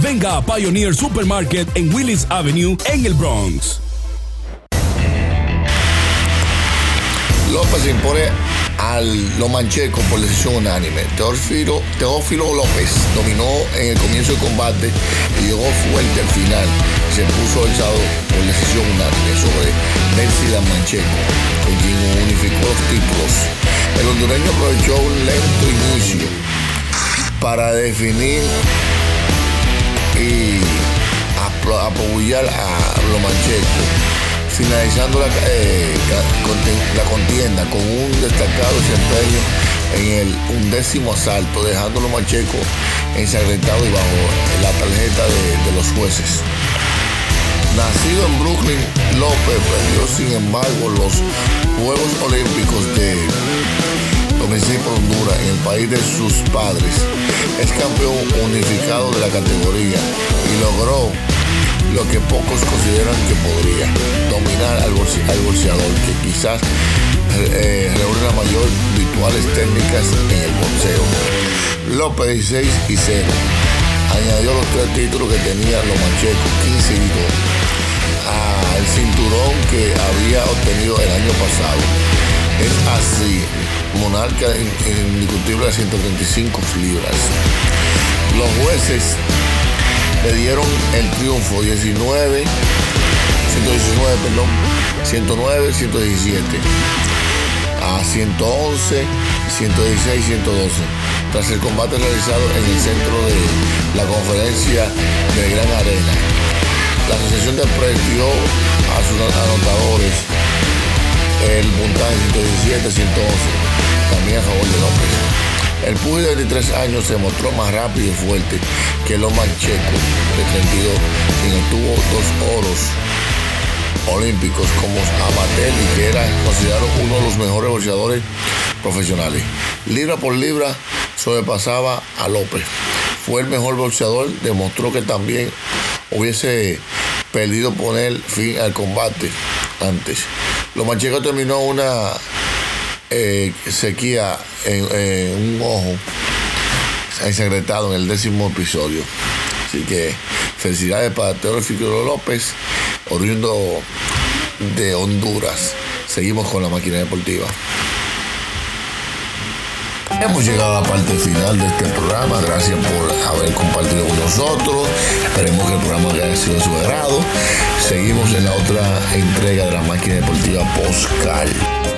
[SPEAKER 16] venga a Pioneer Supermarket en Willis Avenue en el Bronx.
[SPEAKER 2] López impone al Lo Mancheco por decisión unánime. Teófilo, Teófilo López dominó en el comienzo del combate y llegó fuerte al final. Se puso el sábado por decisión unánime sobre Nancy Mancheco, con quien unificó los títulos. El hondureño aprovechó un lento inicio para definir y apabullar a Lomancheco, finalizando la, eh, la contienda con un destacado desempeño en el undécimo asalto, dejando a Lomancheco ensangrentado y bajo la tarjeta de, de los jueces. Nacido en Brooklyn, López perdió sin embargo los Juegos Olímpicos de 2006 por Honduras en el país de sus padres. Es campeón unificado de la categoría y logró lo que pocos consideran que podría, dominar al, boxeador, que quizás eh, reúne las mayores virtuales técnicas en el boxeo. López 16 y 0. Añadió los tres títulos que tenía los Manchecos, 15 y 2 al cinturón que había obtenido el año pasado. Es así, monarca in- indiscutible de 135 libras. Los jueces le dieron el triunfo 19, 119, perdón, 109, 117, a 111, 116, 112. Tras el combate realizado en el centro de la conferencia de Gran Arena, la asociación prestigió a sus anotadores el puntaje 117, 111, también a favor de López. El pugil de 23 años se mostró más rápido y fuerte que los manchecos de 32, quien obtuvo dos oros olímpicos como amateur y que era considerado uno de los mejores boxeadores profesionales. Libra por libra sobrepasaba a López. Fue el mejor boxeador, demostró que también hubiese perdido poner fin al combate antes. Los manchecos terminó una eh, sequía en, un ojo ensangretado en el décimo episodio. Así que felicidades para Figueroa López, oriundo de Honduras. Seguimos con la máquina deportiva. Hemos llegado a la parte final de este programa. Gracias por haber compartido con nosotros. Esperemos que el programa haya sido de su agrado. Seguimos en la otra entrega de la máquina deportiva Postcal.